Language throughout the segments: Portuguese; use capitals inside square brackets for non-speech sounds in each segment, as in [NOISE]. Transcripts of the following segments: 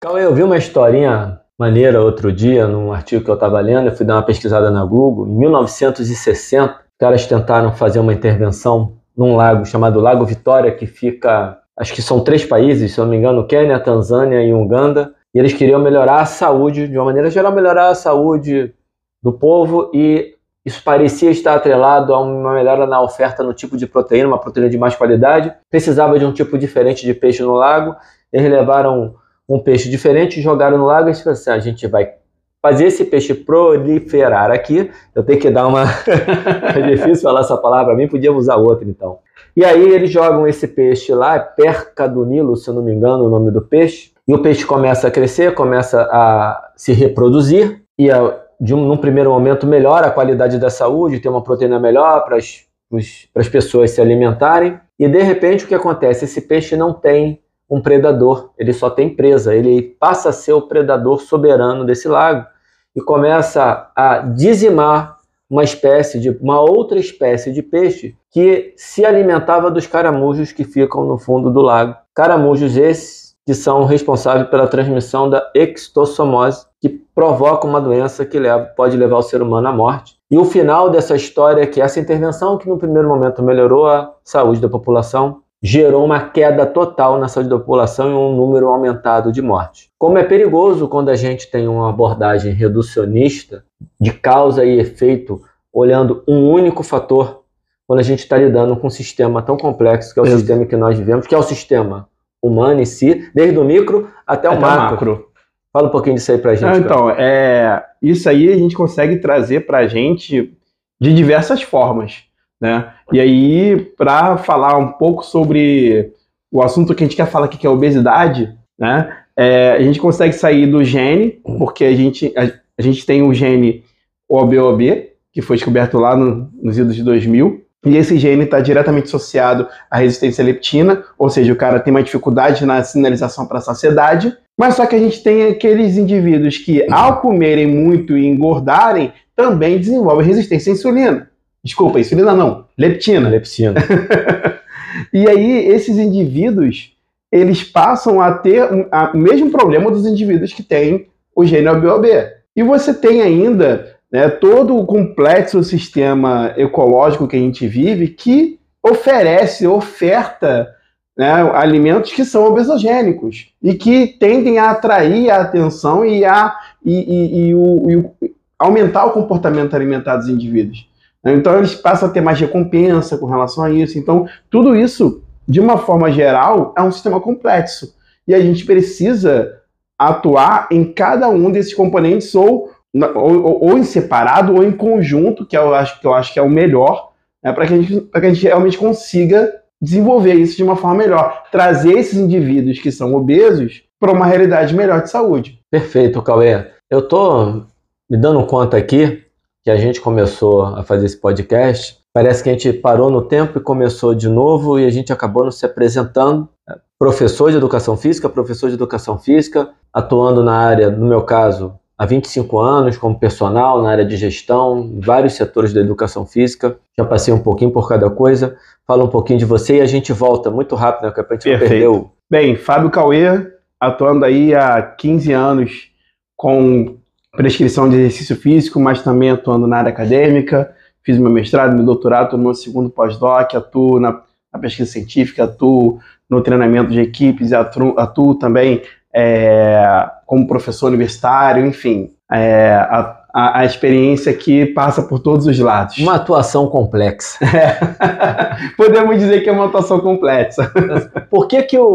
Cauê, eu vi uma historinha maneira outro dia, num artigo que eu estava lendo, eu fui dar uma pesquisada na Google. Em 1960, os caras tentaram fazer uma intervenção num lago chamado Lago Vitória, que fica, acho que são três países, se não me engano, Quênia, Tanzânia e Uganda. E eles queriam melhorar a saúde, de uma maneira geral, melhorar a saúde do povo e isso parecia estar atrelado a uma melhora na oferta no tipo de proteína, uma proteína de mais qualidade. Precisava de um tipo diferente de peixe no lago. Eles levaram um peixe diferente, jogaram no lago e disseram assim: ah, a gente vai fazer esse peixe proliferar aqui. Eu tenho que dar uma. [LAUGHS] é difícil falar essa palavra para mim, podia usar outra então. E aí eles jogam esse peixe lá, é perca do Nilo, se eu não me engano, o nome do peixe. E o peixe começa a crescer, começa a se reproduzir, e a, de um, num primeiro momento melhora a qualidade da saúde, tem uma proteína melhor para as pessoas se alimentarem. E de repente o que acontece? Esse peixe não tem um predador, ele só tem presa, ele passa a ser o predador soberano desse lago e começa a dizimar uma espécie de uma outra espécie de peixe que se alimentava dos caramujos que ficam no fundo do lago. Caramujos esses que são responsáveis pela transmissão da extossomose, que provoca uma doença que leva, pode levar o ser humano à morte. E o final dessa história é que essa intervenção, que no primeiro momento melhorou a saúde da população, gerou uma queda total na saúde da população e um número aumentado de mortes. Como é perigoso quando a gente tem uma abordagem reducionista de causa e efeito, olhando um único fator, quando a gente está lidando com um sistema tão complexo que é o Exato. sistema que nós vivemos, que é o sistema humano em si, desde o micro até o até macro. macro. Fala um pouquinho disso aí para a gente. então, é, isso aí a gente consegue trazer para a gente de diversas formas. Né? E aí, para falar um pouco sobre o assunto que a gente quer falar aqui, que é a obesidade, né? É, a gente consegue sair do gene, porque a gente, a, a gente tem o gene OBOB, que foi descoberto lá no, nos idos de 2000, e esse gene está diretamente associado à resistência à leptina, ou seja, o cara tem uma dificuldade na sinalização para a saciedade, mas só que a gente tem aqueles indivíduos que, ao comerem muito e engordarem, também desenvolvem resistência à insulina. Desculpa, insulina não, leptina. Leptina. [LAUGHS] e aí, esses indivíduos, eles passam a ter o mesmo problema dos indivíduos que têm o gene OBOB. E você tem ainda né, todo o complexo sistema ecológico que a gente vive que oferece, oferta né, alimentos que são obesogênicos e que tendem a atrair a atenção e, a, e, e, e, o, e o, aumentar o comportamento alimentar dos indivíduos. Então eles passam a ter mais recompensa com relação a isso. Então, tudo isso, de uma forma geral, é um sistema complexo. E a gente precisa atuar em cada um desses componentes, ou, ou, ou em separado, ou em conjunto, que eu acho que, eu acho que é o melhor, né, para que, a gente, que a gente realmente consiga desenvolver isso de uma forma melhor. Trazer esses indivíduos que são obesos para uma realidade melhor de saúde. Perfeito, Cauê. Eu estou me dando conta aqui que a gente começou a fazer esse podcast, parece que a gente parou no tempo e começou de novo e a gente acabou nos se apresentando. Professor de educação física, professor de educação física, atuando na área, no meu caso, há 25 anos como personal na área de gestão, vários setores da educação física. Já passei um pouquinho por cada coisa. Fala um pouquinho de você e a gente volta muito rápido, né? Porque a gente não perdeu. Bem, Fábio Cauê, atuando aí há 15 anos com prescrição de exercício físico, mas também atuando na área acadêmica. Fiz meu mestrado, meu doutorado, estou no meu segundo pós-doc, atuo na, na, pesquisa científica, atuo no treinamento de equipes, atuo, atuo também é, como professor universitário, enfim. É, a, a, a, experiência que passa por todos os lados. Uma atuação complexa. [LAUGHS] É. Podemos dizer que é uma atuação complexa. Por que, que o,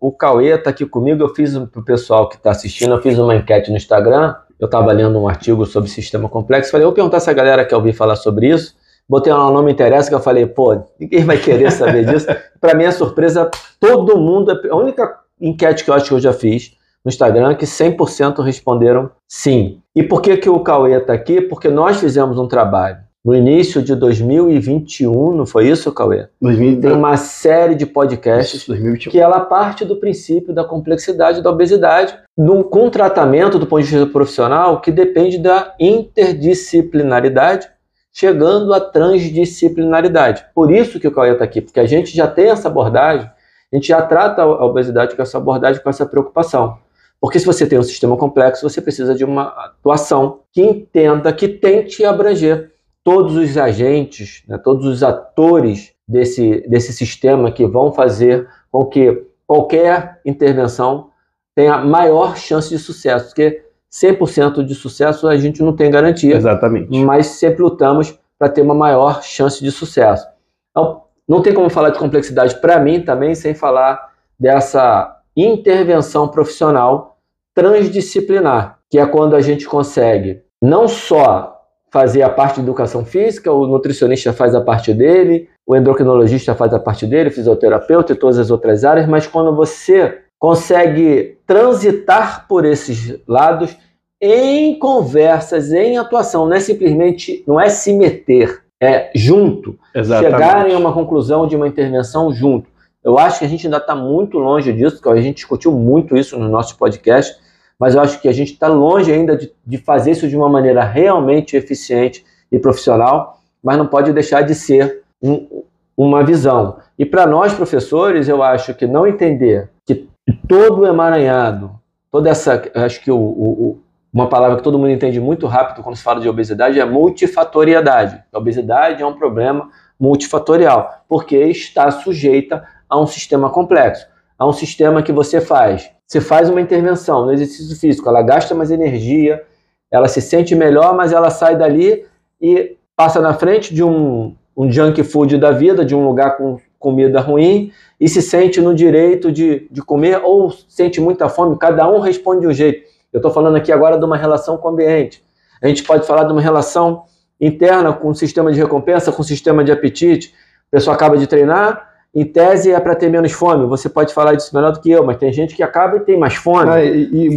o, o Cauê está aqui comigo? Eu fiz para o pessoal que está assistindo, eu fiz uma enquete no Instagram eu estava lendo um artigo sobre sistema complexo, falei, vou perguntar se a galera quer ouvir falar sobre isso. Botei lá, não me interessa, que eu falei, pô, ninguém vai querer saber disso. [LAUGHS] Para minha surpresa, todo mundo, a única enquete que eu acho que eu já fiz no Instagram que 100% responderam sim. E por que, que o Cauê está aqui? Porque nós fizemos um trabalho no início de 2021, não foi isso, Cauê? 2020. Tem uma série de podcasts isso, 2021. que ela parte do princípio da complexidade da obesidade, num, com tratamento do ponto de vista profissional que depende da interdisciplinaridade, chegando à transdisciplinaridade. Por isso que o Cauê está aqui, porque a gente já tem essa abordagem a gente já trata a obesidade com essa abordagem, com essa preocupação. Porque se você tem um sistema complexo, você precisa de uma atuação que entenda, que tente abranger todos os agentes, né, todos os atores desse, desse sistema que vão fazer com que qualquer intervenção tenha maior chance de sucesso. Porque 100% de sucesso a gente não tem garantia. Exatamente. Mas sempre lutamos para ter uma maior chance de sucesso. Então, não tem como falar de complexidade para mim também sem falar dessa intervenção profissional transdisciplinar, que é quando a gente consegue não só fazer a parte de educação física, o nutricionista faz a parte dele, o endocrinologista faz a parte dele, o fisioterapeuta e todas as outras áreas, mas quando você consegue transitar por esses lados em conversas, em atuação, não é simplesmente, não é se meter, é junto, Exatamente. chegarem a uma conclusão de uma intervenção junto. Eu acho que a gente ainda está muito longe disso, porque a gente discutiu muito isso no nosso podcast, mas eu acho que a gente está longe ainda de, de fazer isso de uma maneira realmente eficiente e profissional, mas não pode deixar de ser um, uma visão. E para nós, professores, eu acho que não entender que todo o emaranhado, toda essa. Acho que o, o, uma palavra que todo mundo entende muito rápido quando se fala de obesidade é multifatoriedade. A obesidade é um problema multifatorial, porque está sujeita a um sistema complexo, a um sistema que você faz. Você faz uma intervenção no exercício físico, ela gasta mais energia, ela se sente melhor, mas ela sai dali e passa na frente de um, um junk food da vida, de um lugar com comida ruim, e se sente no direito de, de comer ou sente muita fome, cada um responde de um jeito. Eu estou falando aqui agora de uma relação com o ambiente. A gente pode falar de uma relação interna com o sistema de recompensa, com o sistema de apetite. A pessoa acaba de treinar, em tese é para ter menos fome. Você pode falar disso melhor do que eu, mas tem gente que acaba e tem mais fome. Ah, e,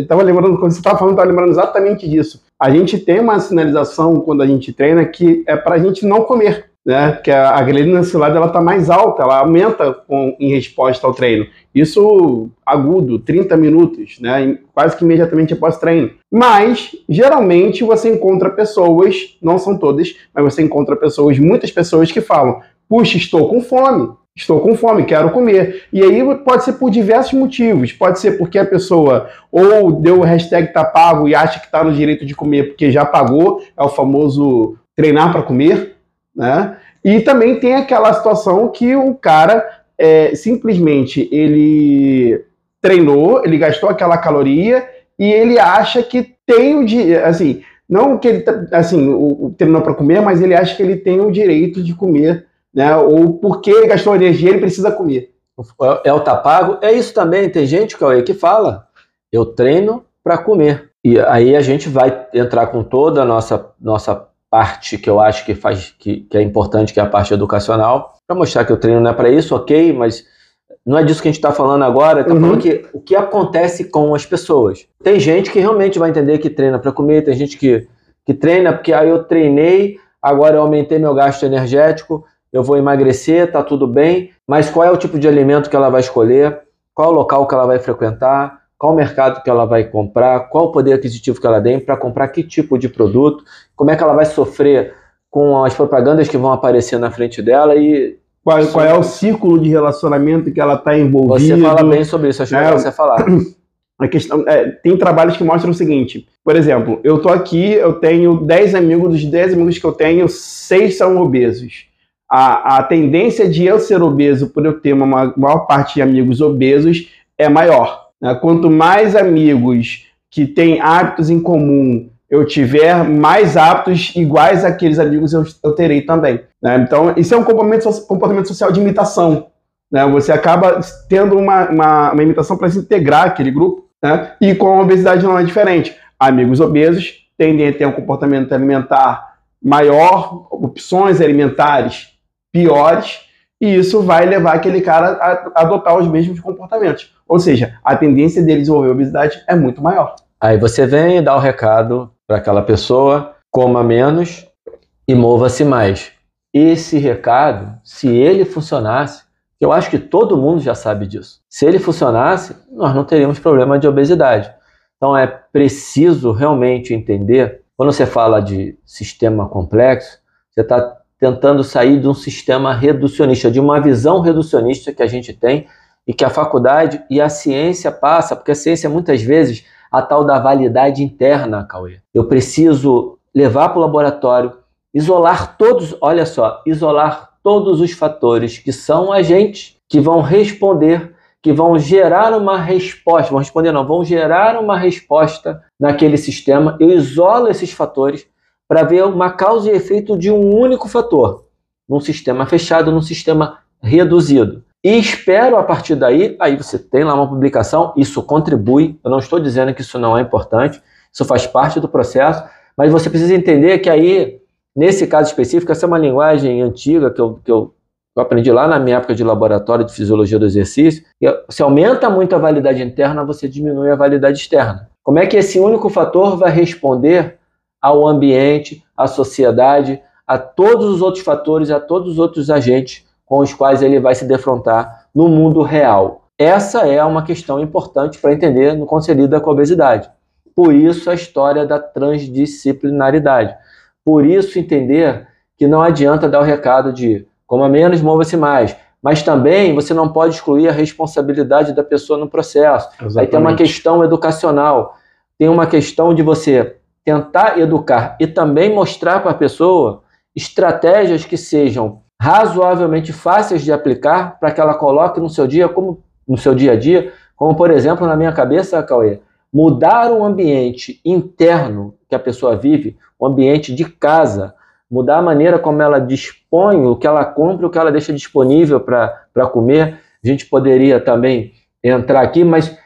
estava lembrando, quando você estava falando, estava lembrando exatamente disso. A gente tem uma sinalização quando a gente treina que é para a gente não comer né? Que a, a glicerina acilada ela está mais alta, ela aumenta com, em resposta ao treino. Isso agudo, 30 minutos, né? Quase que imediatamente após treino. Mas geralmente você encontra pessoas, não são todas, mas você encontra pessoas, muitas pessoas que falam: puxa, estou com fome. Estou com fome, quero comer. E aí pode ser por diversos motivos. Pode ser porque a pessoa ou deu o hashtag tá pago e acha que está no direito de comer porque já pagou, é o famoso treinar para comer, né? E também tem aquela situação que o cara é, simplesmente ele treinou, ele gastou aquela caloria e ele acha que tem o de assim, não que ele tá, assim, o, o treinou para comer, mas ele acha que ele tem o direito de comer, né? Ou porque ele gastou energia, ele precisa comer. É o tapago, é isso também. Tem gente Cauê, que fala: eu treino para comer. E aí a gente vai entrar com toda a nossa nossa parte que eu acho que faz que, que é importante, que é a parte educacional, para mostrar que o treino não é para isso, ok, mas não é disso que a gente está falando agora, está uhum. falando que o que acontece com as pessoas. Tem gente que realmente vai entender que treina para comer, tem gente que, que treina porque aí eu treinei, agora eu aumentei meu gasto energético, eu vou emagrecer, tá tudo bem, mas qual é o tipo de alimento que ela vai escolher, qual o local que ela vai frequentar, qual o mercado que ela vai comprar, qual o poder aquisitivo que ela tem para comprar que tipo de produto, como é que ela vai sofrer com as propagandas que vão aparecer na frente dela e qual, qual é o círculo de relacionamento que ela está envolvida. Você fala bem sobre isso, acho é, você falar. [CLEARS THROAT] A questão, é, tem trabalhos que mostram o seguinte, por exemplo, eu tô aqui, eu tenho 10 amigos, dos 10 amigos que eu tenho, 6 são obesos. A, a tendência de eu ser obeso, por eu ter uma maior parte de amigos obesos, é maior. Né? Quanto mais amigos que têm hábitos em comum eu tiver, mais hábitos iguais àqueles amigos eu, eu terei também. Né? Então, isso é um comportamento, comportamento social de imitação. Né? Você acaba tendo uma, uma, uma imitação para se integrar aquele grupo. Né? E com a obesidade não é diferente. Amigos obesos tendem a ter um comportamento alimentar maior, opções alimentares piores, e isso vai levar aquele cara a adotar os mesmos comportamentos. Ou seja, a tendência dele desenvolver obesidade é muito maior. Aí você vem e dá o recado para aquela pessoa: coma menos e mova-se mais. Esse recado, se ele funcionasse, eu acho que todo mundo já sabe disso. Se ele funcionasse, nós não teríamos problema de obesidade. Então é preciso realmente entender, quando você fala de sistema complexo, você está tentando sair de um sistema reducionista, de uma visão reducionista que a gente tem e que a faculdade e a ciência passa, porque a ciência muitas vezes a tal da validade interna, Cauê. Eu preciso levar para o laboratório, isolar todos, olha só, isolar todos os fatores que são agentes que vão responder, que vão gerar uma resposta, vão responder não, vão gerar uma resposta naquele sistema. Eu isolo esses fatores para ver uma causa e efeito de um único fator, num sistema fechado, num sistema reduzido. E espero a partir daí, aí você tem lá uma publicação, isso contribui, eu não estou dizendo que isso não é importante, isso faz parte do processo, mas você precisa entender que aí, nesse caso específico, essa é uma linguagem antiga que eu, que eu, eu aprendi lá na minha época de laboratório de fisiologia do exercício, se aumenta muito a validade interna, você diminui a validade externa. Como é que esse único fator vai responder ao ambiente, à sociedade, a todos os outros fatores, a todos os outros agentes com os quais ele vai se defrontar no mundo real. Essa é uma questão importante para entender no conselho com a obesidade. Por isso a história da transdisciplinaridade. Por isso entender que não adianta dar o recado de coma menos, mova-se mais. Mas também você não pode excluir a responsabilidade da pessoa no processo. Exatamente. Aí tem uma questão educacional, tem uma questão de você tentar educar e também mostrar para a pessoa estratégias que sejam razoavelmente fáceis de aplicar para que ela coloque no seu dia como no seu dia a dia, como por exemplo na minha cabeça, Cauê, mudar o ambiente interno que a pessoa vive, o ambiente de casa, mudar a maneira como ela dispõe, o que ela compra, o que ela deixa disponível para comer. A gente poderia também entrar aqui, mas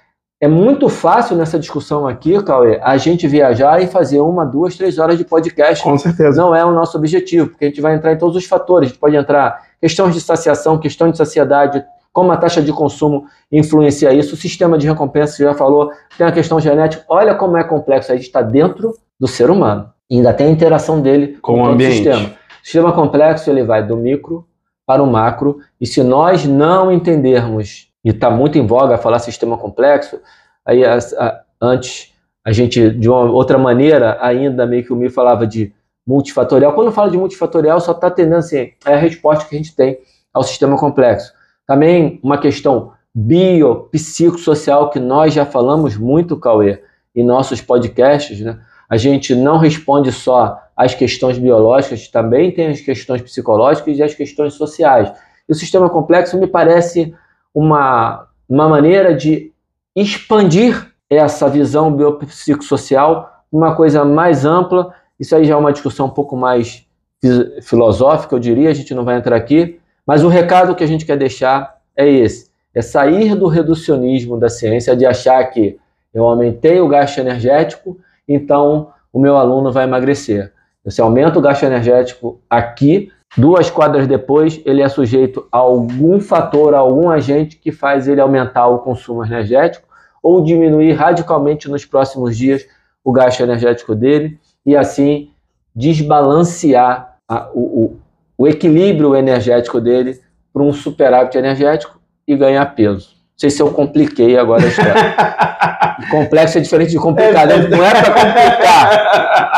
é muito fácil nessa discussão aqui, Cauê, a gente viajar e fazer uma, duas, três horas de podcast. Com certeza. Não é o nosso objetivo, porque a gente vai entrar em todos os fatores. A gente pode entrar questões de saciação, questão de saciedade, como a taxa de consumo influencia isso, o sistema de recompensa, você já falou, tem a questão genética. Olha como é complexo, a gente está dentro do ser humano. E ainda tem a interação dele com, com o ambiente. sistema. O sistema complexo ele vai do micro para o macro, e se nós não entendermos e está muito em voga falar sistema complexo, aí a, a, antes a gente, de uma outra maneira, ainda meio que o Mi falava de multifatorial. Quando fala de multifatorial, só está atendendo assim, é a resposta que a gente tem ao sistema complexo. Também uma questão biopsicossocial que nós já falamos muito, Cauê, em nossos podcasts, né? A gente não responde só às questões biológicas, também tem as questões psicológicas e as questões sociais. E o sistema complexo me parece uma, uma maneira de expandir essa visão biopsicossocial, uma coisa mais ampla. Isso aí já é uma discussão um pouco mais filosófica, eu diria, a gente não vai entrar aqui, mas o recado que a gente quer deixar é esse: é sair do reducionismo da ciência, de achar que eu aumentei o gasto energético, então o meu aluno vai emagrecer. Você aumenta o gasto energético aqui, Duas quadras depois, ele é sujeito a algum fator, a algum agente que faz ele aumentar o consumo energético ou diminuir radicalmente nos próximos dias o gasto energético dele e assim desbalancear a, o, o, o, equilíbrio energético dele para um superávit energético e ganhar peso. Não sei se eu compliquei agora a história. [LAUGHS] Complexo é diferente de complicado, [LAUGHS] não é para complicar.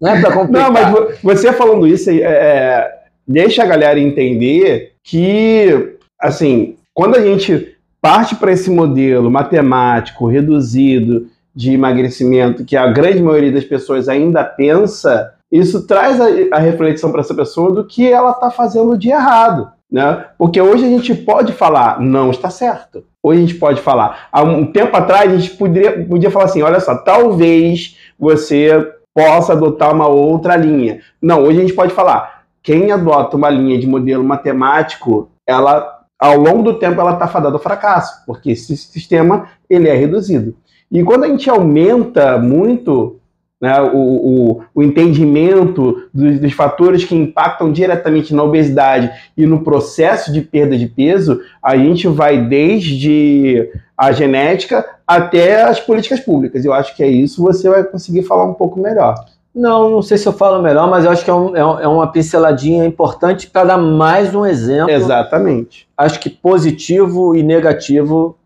Não é para complicar. Não, mas você falando isso, é, é, deixa a galera entender que, assim, quando a gente parte para esse modelo matemático, reduzido, de emagrecimento, que a grande maioria das pessoas ainda pensa, isso traz a, a reflexão para essa pessoa do que ela está fazendo de errado. Né? Porque hoje a gente pode falar, não está certo. Hoje a gente pode falar. Há um tempo atrás a gente poderia, podia falar assim: olha só, talvez você possa adotar uma outra linha. Não, hoje a gente pode falar, quem adota uma linha de modelo matemático, ela ao longo do tempo ela está fadada ao fracasso, porque esse sistema ele é reduzido. E quando a gente aumenta muito né, o, o, o, entendimento dos, dos, fatores que impactam diretamente na obesidade e no processo de perda de peso, a gente vai desde a genética até as políticas públicas. Eu acho que é isso, você vai conseguir falar um pouco melhor. Não, não sei se eu falo melhor, mas eu acho que é, um, é, é uma pinceladinha importante para dar mais um exemplo. Exatamente. Acho que positivo e negativo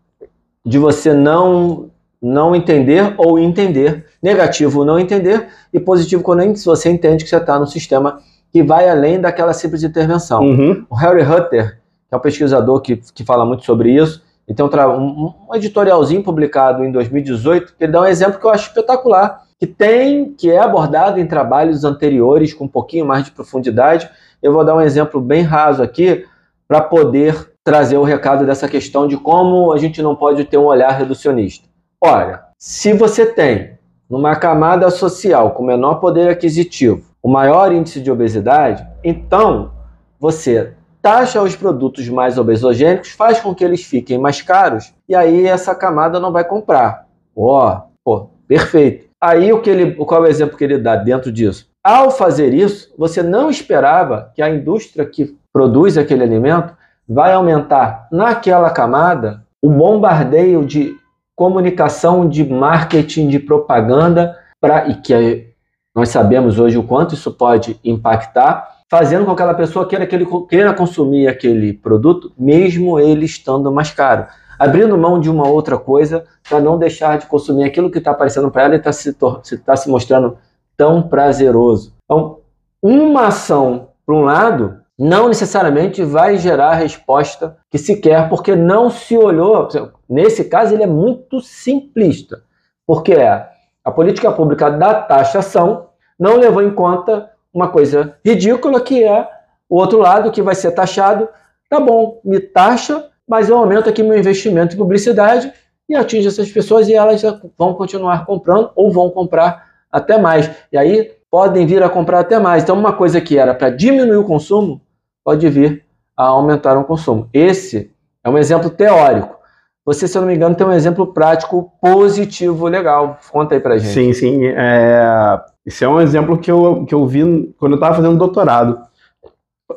de você não não entender ou entender. Negativo, não entender. E positivo, quando você entende que você está no sistema que vai além daquela simples intervenção. Uhum. O Harry Hutter, que é um pesquisador que, que fala muito sobre isso, e tem um, um, um editorialzinho publicado em 2018, que ele dá um exemplo que eu acho espetacular, que tem, que é abordado em trabalhos anteriores com um pouquinho mais de profundidade. Eu vou dar um exemplo bem raso aqui para poder trazer o recado dessa questão de como a gente não pode ter um olhar reducionista. Olha, se você tem numa camada social com menor poder aquisitivo o maior índice de obesidade, então você taxa os produtos mais obesogênicos, faz com que eles fiquem mais caros e aí essa camada não vai comprar. Ó, oh, perfeito. Aí o que ele, qual é o exemplo que ele dá dentro disso? Ao fazer isso, você não esperava que a indústria que produz aquele alimento vai aumentar naquela camada o bombardeio de comunicação, de marketing, de propaganda para e que nós sabemos hoje o quanto isso pode impactar, fazendo com que aquela pessoa queira, que ele, queira consumir aquele produto, mesmo ele estando mais caro abrindo mão de uma outra coisa para não deixar de consumir aquilo que está aparecendo para ela e está se, tá se mostrando tão prazeroso. Então, uma ação, por um lado, não necessariamente vai gerar a resposta que se quer, porque não se olhou. Nesse caso, ele é muito simplista, porque é a política pública da taxação não levou em conta uma coisa ridícula que é o outro lado que vai ser taxado. Tá bom, me taxa mas eu aumento aqui meu investimento em publicidade e atinge essas pessoas e elas vão continuar comprando ou vão comprar até mais. E aí podem vir a comprar até mais. Então, uma coisa que era para diminuir o consumo pode vir a aumentar o consumo. Esse é um exemplo teórico. Você, se eu não me engano, tem um exemplo prático positivo legal. Conta aí pra gente. Sim, sim. É... Esse é um exemplo que eu, que eu vi quando eu estava fazendo doutorado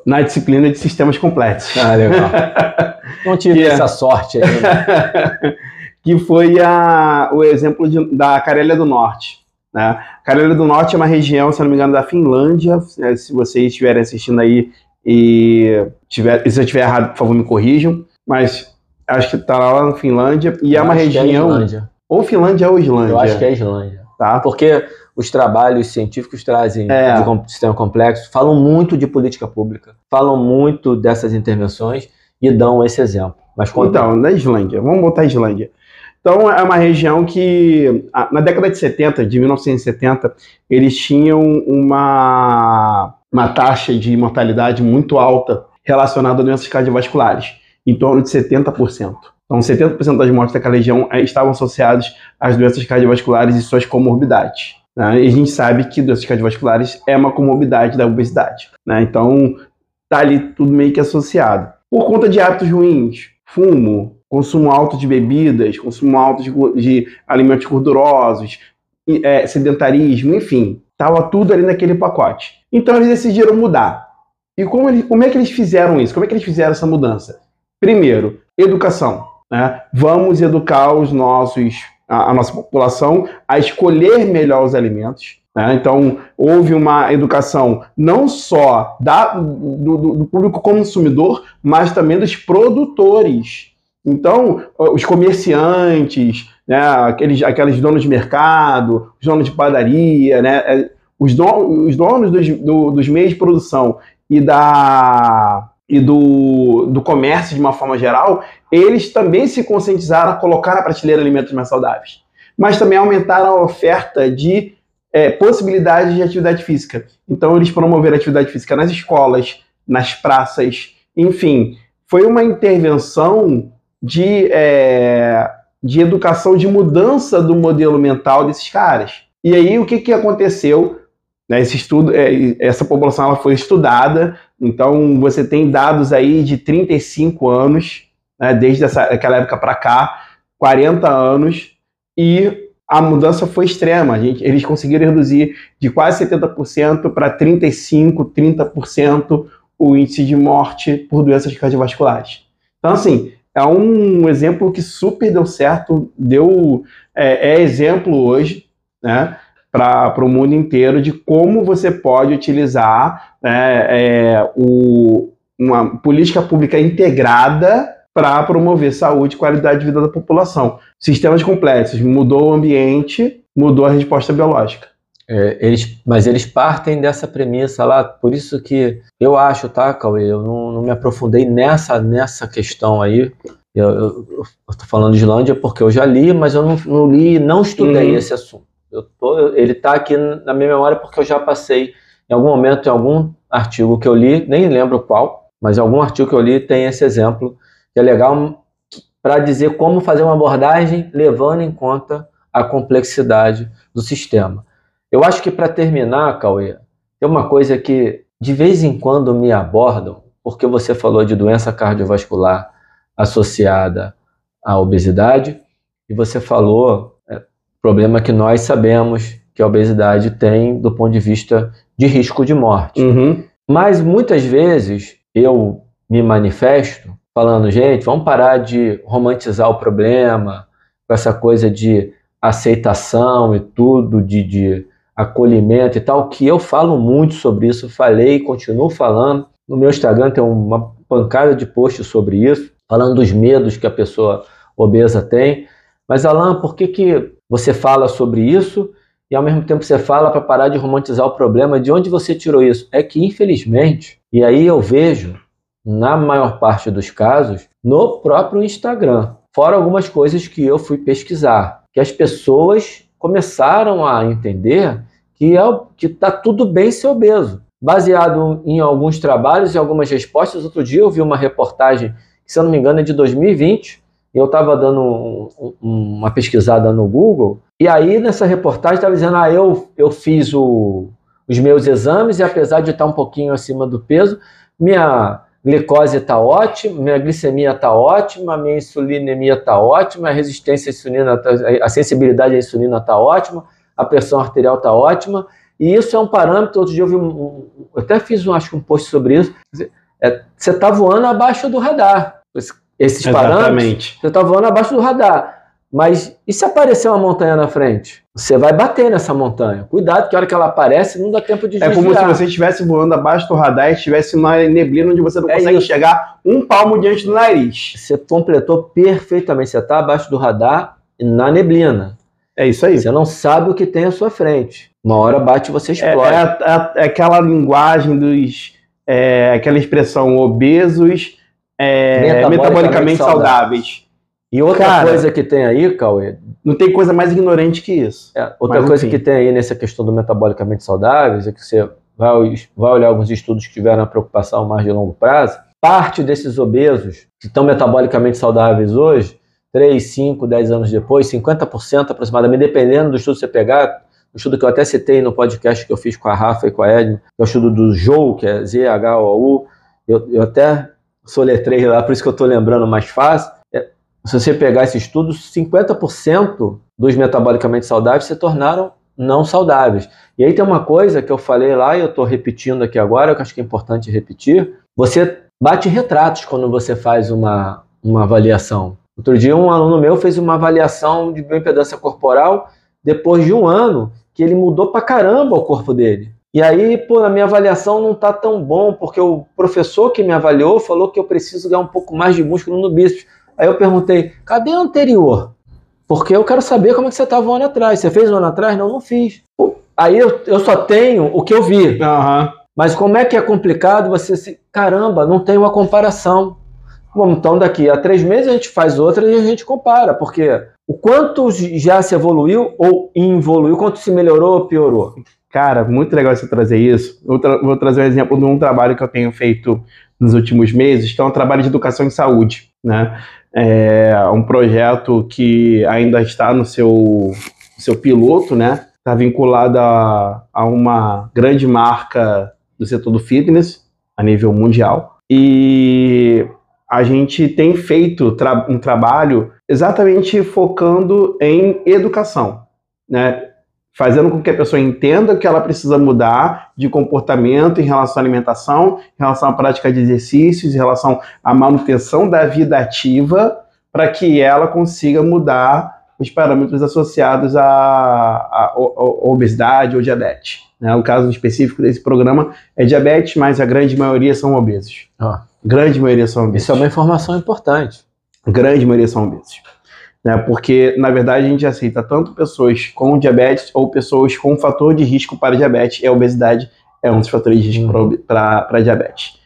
na disciplina de sistemas complexos. Ah, legal. [LAUGHS] Não tive que é essa sorte aí. Né? [LAUGHS] que foi a, o exemplo de, da Carélia do Norte. Né? Carélia do Norte é uma região, se não me engano, da Finlândia. É, se vocês estiverem assistindo aí e tiver, se eu estiver errado, por favor, me corrijam. Mas acho que está lá na Finlândia. E é eu é uma região. É ou Finlândia ou Islândia. Eu acho que é Islândia. Tá? Porque os trabalhos científicos trazem é. de sistema complexo, falam muito de política pública, falam muito dessas intervenções e dão esse exemplo. Mas Então, na Islândia, vamos botar a Islândia. Então, é uma região que, na década de 70, de 1970, eles tinham uma, uma taxa de mortalidade muito alta relacionada a doenças cardiovasculares, em torno de 70%. Então, 70% das mortes daquela região eh, estavam associadas às doenças cardiovasculares e suas comorbidades. Né? E a gente sabe que doenças cardiovasculares é uma comorbidade da obesidade. Né? Então, tá ali tudo meio que associado. Por conta de hábitos ruins, fumo, consumo alto de bebidas, consumo alto de, de alimentos gordurosos, é, sedentarismo, enfim, estava tudo ali naquele pacote. Então eles decidiram mudar. E como, eles, como é que eles fizeram isso? Como é que eles fizeram essa mudança? Primeiro, educação. Né? Vamos educar os nossos a, a nossa população a escolher melhor os alimentos. Né? Então, houve uma educação não só da, do, do, público consumidor, mas também dos produtores. Então, os comerciantes, né, aqueles, aqueles donos de mercado, os donos de padaria, né, é, os, os donos dos, do, dos meios de produção e da, e do, do comércio de uma forma geral, eles também se conscientizaram a colocar na prateleira alimentos mais saudáveis, mas também aumentaram a oferta de é, possibilidades de atividade física. Então, eles promoveram atividade física nas escolas, nas praças, enfim, foi uma intervenção de, é, de educação, de mudança do modelo mental desses caras. E aí, o que, que aconteceu? Né, esse estudo, é, essa população ela foi estudada, então você tem dados aí de 35 anos, né, desde essa, aquela época para cá, 40 anos, e a mudança foi extrema. Gente, eles conseguiram reduzir de quase 70% para 35%, 30% o índice de morte por doenças cardiovasculares. Então, assim, é um exemplo que super deu certo, deu é, é exemplo hoje, né? para o mundo inteiro de como você pode utilizar né, é, o, uma política pública integrada para promover saúde e qualidade de vida da população. Sistemas complexos, mudou o ambiente, mudou a resposta biológica. É, eles, mas eles partem dessa premissa lá, por isso que eu acho, tá, Cauê? Eu não, não me aprofundei nessa, nessa questão aí. Eu, estou falando de Islândia porque eu já li, mas eu não, não li, não estudei uhum. esse assunto. Eu tô, ele está aqui na minha memória porque eu já passei em algum momento, em algum artigo que eu li, nem lembro qual, mas em algum artigo que eu li tem esse exemplo, que é legal para dizer como fazer uma abordagem levando em conta a complexidade do sistema. Eu acho que para terminar, Cauê, tem uma coisa que de vez em quando me abordam, porque você falou de doença cardiovascular associada à obesidade, e você falou é, problema que nós sabemos que a obesidade tem do ponto de vista de risco de morte. Uhum. Mas muitas vezes eu me manifesto falando, gente, vamos parar de romantizar o problema, com essa coisa de aceitação e tudo, de, de acolhimento e tal, que eu falo muito sobre isso, falei e continuo falando. No meu Instagram tem uma pancada de posts sobre isso, falando dos medos que a pessoa obesa tem. Mas, Alan, por que, que você fala sobre isso e ao mesmo tempo você fala para parar de romantizar o problema? De onde você tirou isso? É que, infelizmente, e aí eu vejo, na maior parte dos casos, no próprio Instagram. Fora algumas coisas que eu fui pesquisar que as pessoas começaram a entender que é está tudo bem ser obeso. Baseado em alguns trabalhos e algumas respostas, outro dia eu vi uma reportagem, que se eu não me engano é de 2020, e eu estava dando um, um, uma pesquisada no Google, e aí nessa reportagem estava dizendo, ah, eu, eu fiz o, os meus exames e apesar de estar um pouquinho acima do peso, minha glicose está ótima, minha glicemia está ótima, minha insulinemia está ótima, a resistência à insulina, tá, a sensibilidade à insulina está ótima, a pressão arterial está ótima, e isso é um parâmetro. Outro dia eu vi um, um eu até fiz um, acho que um post sobre isso. É, você está voando abaixo do radar. Esses Exatamente. parâmetros, você está voando abaixo do radar. Mas e se aparecer uma montanha na frente? Você vai bater nessa montanha. Cuidado, que a hora que ela aparece, não dá tempo de desviar. É como se você estivesse voando abaixo do radar e estivesse na neblina onde você não é consegue isso. enxergar um palmo diante do nariz. Você completou perfeitamente. Você está abaixo do radar na neblina. É isso aí. Você não sabe o que tem à sua frente. Uma hora bate você é, explode. É, é, é aquela linguagem dos. É, aquela expressão obesos, é, metabolicamente, metabolicamente saudáveis. E outra Cara, coisa que tem aí, Cauê. Não tem coisa mais ignorante que isso. É, outra Mas, coisa enfim. que tem aí nessa questão do metabolicamente saudáveis é que você vai, vai olhar alguns estudos que tiveram a preocupação mais de longo prazo. Parte desses obesos que estão metabolicamente saudáveis hoje, 3, 5, 10 anos depois, 50% aproximadamente, dependendo do estudo que você pegar, o estudo que eu até citei no podcast que eu fiz com a Rafa e com a Edna, que é o estudo do JOU, que é Z-H-O-U, eu, eu até soletrei lá, por isso que eu estou lembrando mais fácil, se você pegar esse estudo, 50% dos metabolicamente saudáveis se tornaram não saudáveis. E aí tem uma coisa que eu falei lá e eu estou repetindo aqui agora, que acho que é importante repetir. Você bate retratos quando você faz uma, uma avaliação. Outro dia um aluno meu fez uma avaliação de bioimpedância corporal depois de um ano que ele mudou pra caramba o corpo dele. E aí, pô, na minha avaliação não tá tão bom, porque o professor que me avaliou falou que eu preciso ganhar um pouco mais de músculo no bíceps. Aí eu perguntei, cadê o anterior? Porque eu quero saber como é que você estava um ano atrás. Você fez um ano atrás? Não, não fiz. Aí eu, eu só tenho o que eu vi. Uhum. Mas como é que é complicado você se. Caramba, não tem uma comparação. Bom, então daqui a três meses a gente faz outra e a gente compara, porque o quanto já se evoluiu ou involuiu, quanto se melhorou ou piorou? Cara, muito legal você trazer isso. Vou, tra vou trazer um exemplo de um trabalho que eu tenho feito nos últimos meses, que é um trabalho de educação em saúde. Né? É um projeto que ainda está no seu, seu piloto, né? Está vinculado a, a uma grande marca do setor do fitness a nível mundial. E a gente tem feito tra um trabalho exatamente focando em educação, né? Fazendo com que a pessoa entenda que ela precisa mudar de comportamento em relação à alimentação, em relação à prática de exercícios, em relação à manutenção da vida ativa, para que ela consiga mudar os parâmetros associados à, à, à obesidade ou diabetes. Né? O caso específico desse programa é diabetes, mas a grande maioria são obesos. Ah. Grande maioria são obesos. Isso é uma informação importante. Grande maioria são obesos. Né? Porque, na verdade, a gente aceita tanto pessoas com diabetes ou pessoas com fator de risco para diabetes, e a obesidade é um dos fatores de risco para diabetes.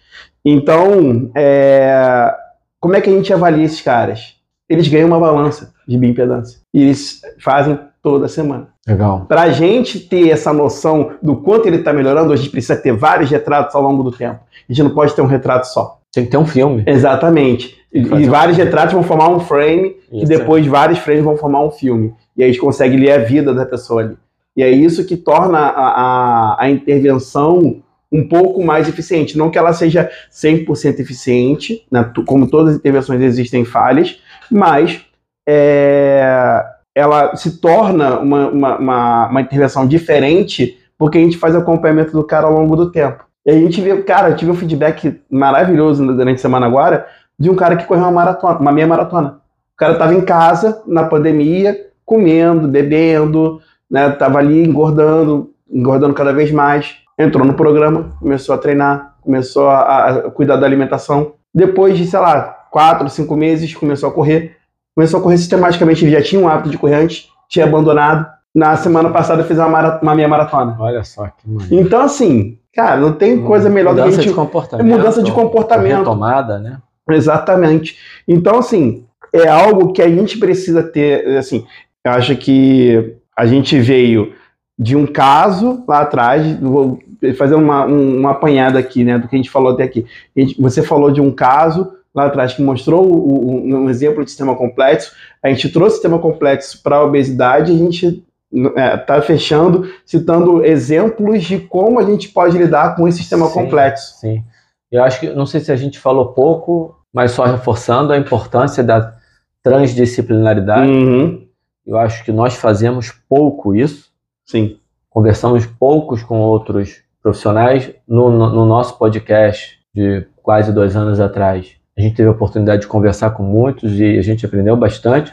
Então, é, como é que a gente avalia esses caras? Eles ganham uma balança de bioimpedância. E eles fazem toda semana. Legal. Para a gente ter essa noção do quanto ele está melhorando, a gente precisa ter vários retratos ao longo do tempo. A gente não pode ter um retrato só. Tem que ter um filme. Exatamente. E, e vários retratos vão formar um frame, isso, e depois vários frames vão formar um filme. E aí a gente consegue ler a vida da pessoa ali. E é isso que torna a, a, a intervenção um pouco mais eficiente. Não que ela seja 100% eficiente, né? como todas as intervenções existem falhas, mas é, ela se torna uma, uma, uma, uma, intervenção diferente porque a gente faz acompanhamento do cara ao longo do tempo. E a gente vê, cara, eu tive um feedback maravilhoso durante a semana agora de um cara que correu uma maratona, uma meia maratona. O cara estava em casa, na pandemia, comendo, bebendo, né? Tava ali engordando, engordando cada vez mais. Entrou no programa, começou a treinar, começou a, a cuidar da alimentação. Depois de, sei lá, quatro, cinco meses, começou a correr. Começou a correr sistematicamente, ele já tinha um hábito de correr antes, tinha abandonado. Na semana passada fez uma, uma meia maratona. Olha só que maneiro. Então, assim, cara, não tem coisa melhor mudança do que a gente. De comportamento, mudança de comportamento. Retomada, né? [LAUGHS] Exatamente. Então, assim, é algo que a gente precisa ter. Assim, eu acho que a gente veio de um caso lá atrás, vou fazer uma, um, uma apanhada aqui, né, do que a gente falou até aqui. Gente, você falou de um caso lá atrás que mostrou o, o, um exemplo de sistema complexo, a gente trouxe sistema complexo para a obesidade, a gente está é, tá fechando, citando exemplos de como a gente pode lidar com esse sistema sim, complexo. Sim. Eu acho que, não sei se a gente falou pouco, mas só reforçando a importância da transdisciplinaridade. Uhum. Eu acho que nós fazemos pouco isso. Sim. Conversamos poucos com outros profissionais. No, no, no nosso podcast de quase dois anos atrás, a gente teve a oportunidade de conversar com muitos e a gente aprendeu bastante,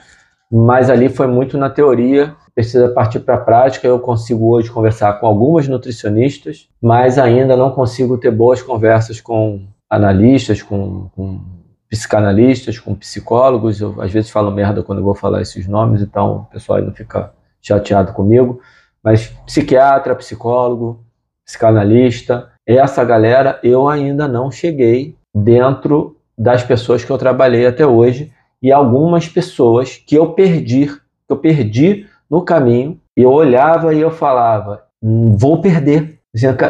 mas ali foi muito na teoria. Precisa partir para a prática. Eu consigo hoje conversar com algumas nutricionistas, mas ainda não consigo ter boas conversas com analistas, com, com psicanalistas, com psicólogos. Eu às vezes falo merda quando eu vou falar esses nomes, então o pessoal não fica chateado comigo. Mas psiquiatra, psicólogo, psicanalista, essa galera eu ainda não cheguei dentro das pessoas que eu trabalhei até hoje e algumas pessoas que eu perdi, que eu perdi no caminho, eu olhava e eu falava, hum, vou perder.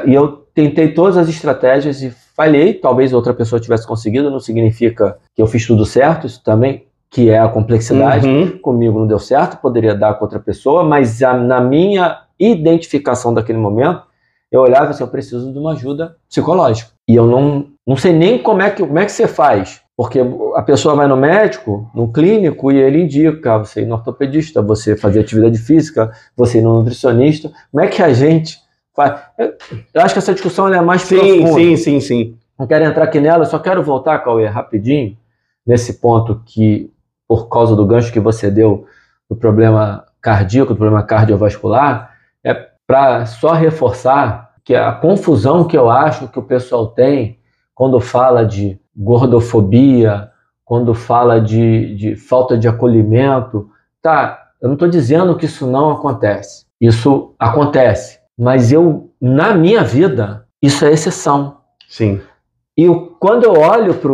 E eu tentei todas as estratégias e falhei, talvez outra pessoa tivesse conseguido, não significa que eu fiz tudo certo, isso também, que é a complexidade. Uhum. Comigo não deu certo, poderia dar com outra pessoa, mas a, na minha identificação daquele momento, eu olhava assim, eu preciso de uma ajuda psicológica. E eu não, não sei nem como é, que, como é que você faz. Porque a pessoa vai no médico, no clínico, e ele indica você ir no ortopedista, você fazer atividade física, você ir no nutricionista. Como é que a gente eu acho que essa discussão é mais sim, profunda. Sim, sim, sim. Não quero entrar aqui nela, só quero voltar, Cauê, rapidinho, nesse ponto que, por causa do gancho que você deu do problema cardíaco, do problema cardiovascular, é para só reforçar que a confusão que eu acho que o pessoal tem quando fala de gordofobia, quando fala de, de falta de acolhimento, tá, eu não estou dizendo que isso não acontece. Isso acontece. Mas eu, na minha vida, isso é exceção. Sim. E eu, quando eu olho para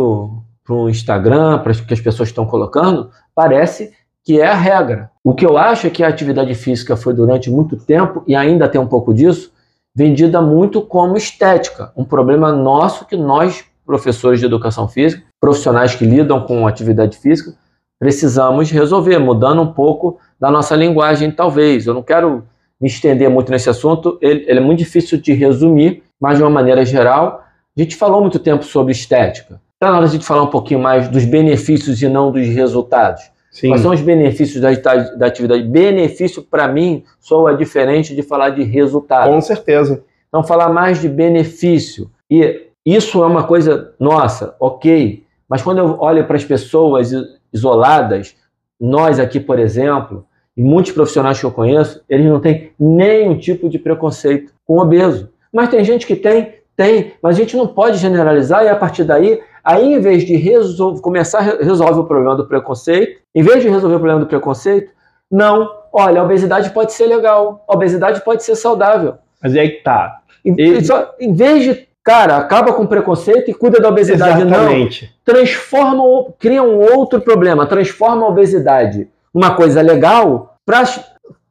o Instagram, para o que as pessoas estão colocando, parece que é a regra. O que eu acho é que a atividade física foi durante muito tempo, e ainda tem um pouco disso, vendida muito como estética. Um problema nosso que nós, professores de educação física, profissionais que lidam com atividade física, precisamos resolver, mudando um pouco da nossa linguagem, talvez. Eu não quero me estender muito nesse assunto, ele, ele, é muito difícil de resumir, mas de uma maneira geral, a gente falou muito tempo sobre estética. Está na hora de a gente falar um pouquinho mais dos benefícios e não dos resultados. Sim. Quais são os benefícios da, da atividade? Benefício, para mim, soa diferente de falar de resultado. Com certeza. Então, falar mais de benefício. E isso é uma coisa nossa, ok. Mas quando eu olho para as pessoas isoladas, nós aqui, por exemplo, e muitos profissionais que eu conheço, eles não têm nenhum tipo de preconceito com obeso. Mas tem gente que tem, tem, mas a gente não pode generalizar e a partir daí Aí, em vez de resolver, começar a resolver o problema do preconceito, em vez de resolver o problema do preconceito, não, olha, a obesidade pode ser legal, a obesidade pode ser saudável. Mas é que tá. Em, só, em vez de, cara, acaba com o preconceito e cuida da obesidade, Exatamente. não. Transforma, cria um outro problema, transforma a obesidade uma coisa legal para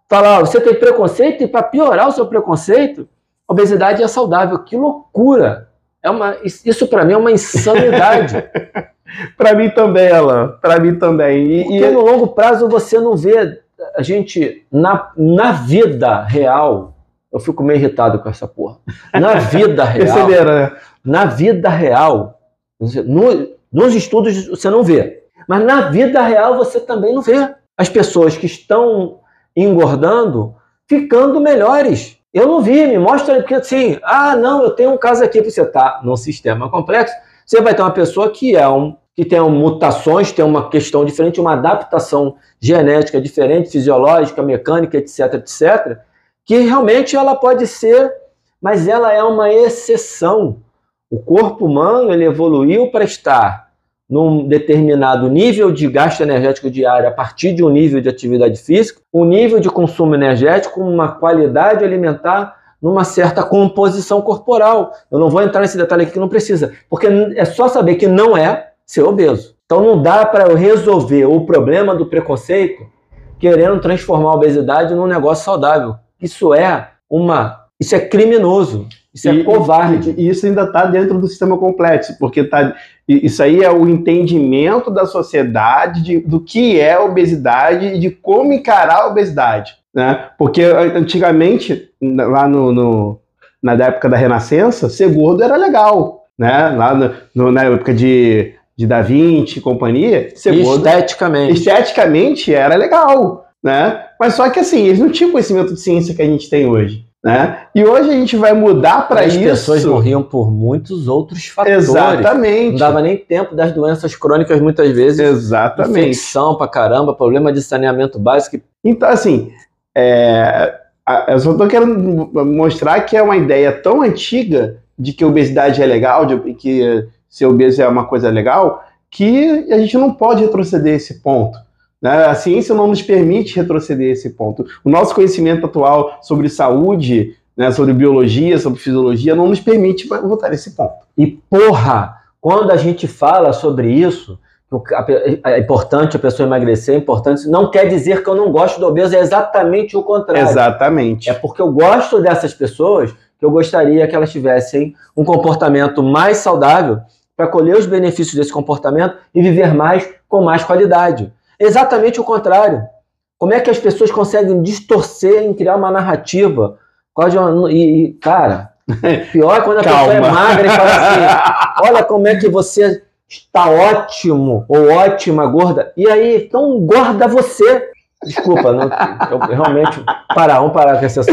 falar, ó, você tem preconceito e para piorar o seu preconceito, obesidade é saudável. Que loucura! É uma, isso para mim é uma insanidade. [LAUGHS] para mim também, Alan. Para mim também. E, Porque e... no longo prazo você não vê a gente na, na vida real. Eu fico meio irritado com essa porra. Na vida [LAUGHS] real. Né? na vida real, no, nos estudos você não vê. Mas na vida real você também não vê as pessoas que estão engordando ficando melhores. Eu não vi, me mostra, porque assim, ah, não, eu tenho um caso aqui, você está num sistema complexo, você vai ter uma pessoa que é um que tem mutações, tem uma questão diferente, uma adaptação genética diferente, fisiológica, mecânica, etc, etc, que realmente ela pode ser, mas ela é uma exceção. O corpo humano ele evoluiu para estar num determinado nível de gasto energético diário a partir de um nível de atividade física, um nível de consumo energético, uma qualidade alimentar, numa certa composição corporal. Eu não vou entrar nesse detalhe aqui que não precisa, porque é só saber que não é ser obeso. Então não dá para eu resolver o problema do preconceito querendo transformar a obesidade num negócio saudável. Isso é uma, isso é criminoso. Isso é covarde. E isso ainda está dentro do sistema complexo, porque tá, isso aí é o entendimento da sociedade de, do que é obesidade e de como encarar a obesidade. Né? Porque antigamente, lá no, no na época da Renascença, ser gordo era legal. Né? Lá no, no, na época de, de Da Vinci e companhia, ser gordo. Esteticamente. Esteticamente era legal. Né? Mas só que assim, eles não tinham conhecimento de ciência que a gente tem hoje. Né? E hoje a gente vai mudar para isso. As pessoas morriam por muitos outros fatores. Exatamente. Não dava nem tempo das doenças crônicas muitas vezes. Exatamente. Infecção pra caramba, problema de saneamento básico. Então, assim, é, eu só estou querendo mostrar que é uma ideia tão antiga de que obesidade é legal, de que ser obeso é uma coisa legal, que a gente não pode retroceder esse ponto. Né? A ciência não nos permite retroceder esse ponto. O nosso conhecimento atual sobre saúde, né, sobre biologia, sobre fisiologia, não nos permite voltar a esse ponto. E porra, quando a gente fala sobre isso, é importante a pessoa emagrecer, é importante, não quer dizer que eu não gosto do obeso, é exatamente o contrário. Exatamente. É porque eu gosto dessas pessoas que eu gostaria que elas tivessem um comportamento mais saudável para colher os benefícios desse comportamento e viver mais com mais qualidade. Exatamente o contrário. Como é que as pessoas conseguem distorcer em criar uma narrativa? E, e cara, [LAUGHS] pior é quando a pessoa é magra e fala assim: [LAUGHS] olha como é que você está ótimo ou ótima gorda. E aí, tão gorda você. Desculpa, não, eu realmente. Parar, vamos parar com essa [LAUGHS]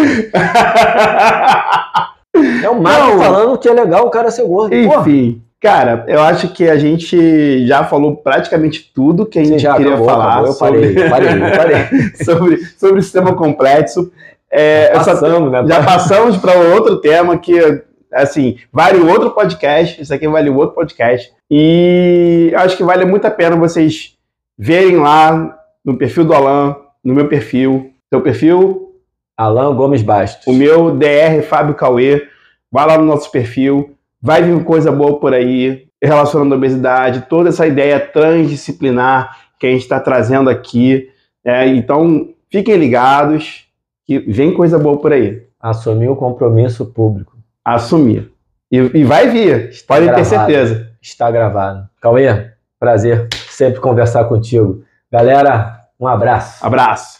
É o Marco falando que é legal o cara ser gordo. Enfim. Porra. Cara, eu acho que a gente já falou praticamente tudo que a gente já queria acabou, falar acabou, eu sobre... parei, parei, parei. [LAUGHS] sobre, sobre o sistema complexo. É, passamos, né? Já passamos para outro tema que, assim, vale outro podcast. Isso aqui vale outro podcast. E acho que vale muito a pena vocês verem lá no perfil do Alan, no meu perfil. Seu perfil? Alan Gomes Bastos. O meu DR Fábio Cauê. Vai lá no nosso perfil Vai vir coisa boa por aí relacionando a obesidade, toda essa ideia transdisciplinar que a gente está trazendo aqui. É, então, fiquem ligados que vem coisa boa por aí. Assumir o compromisso público. Assumir. E, e vai vir, Está podem gravado. ter certeza. Está gravado. Cauê, prazer sempre conversar contigo. Galera, um abraço. Abraço.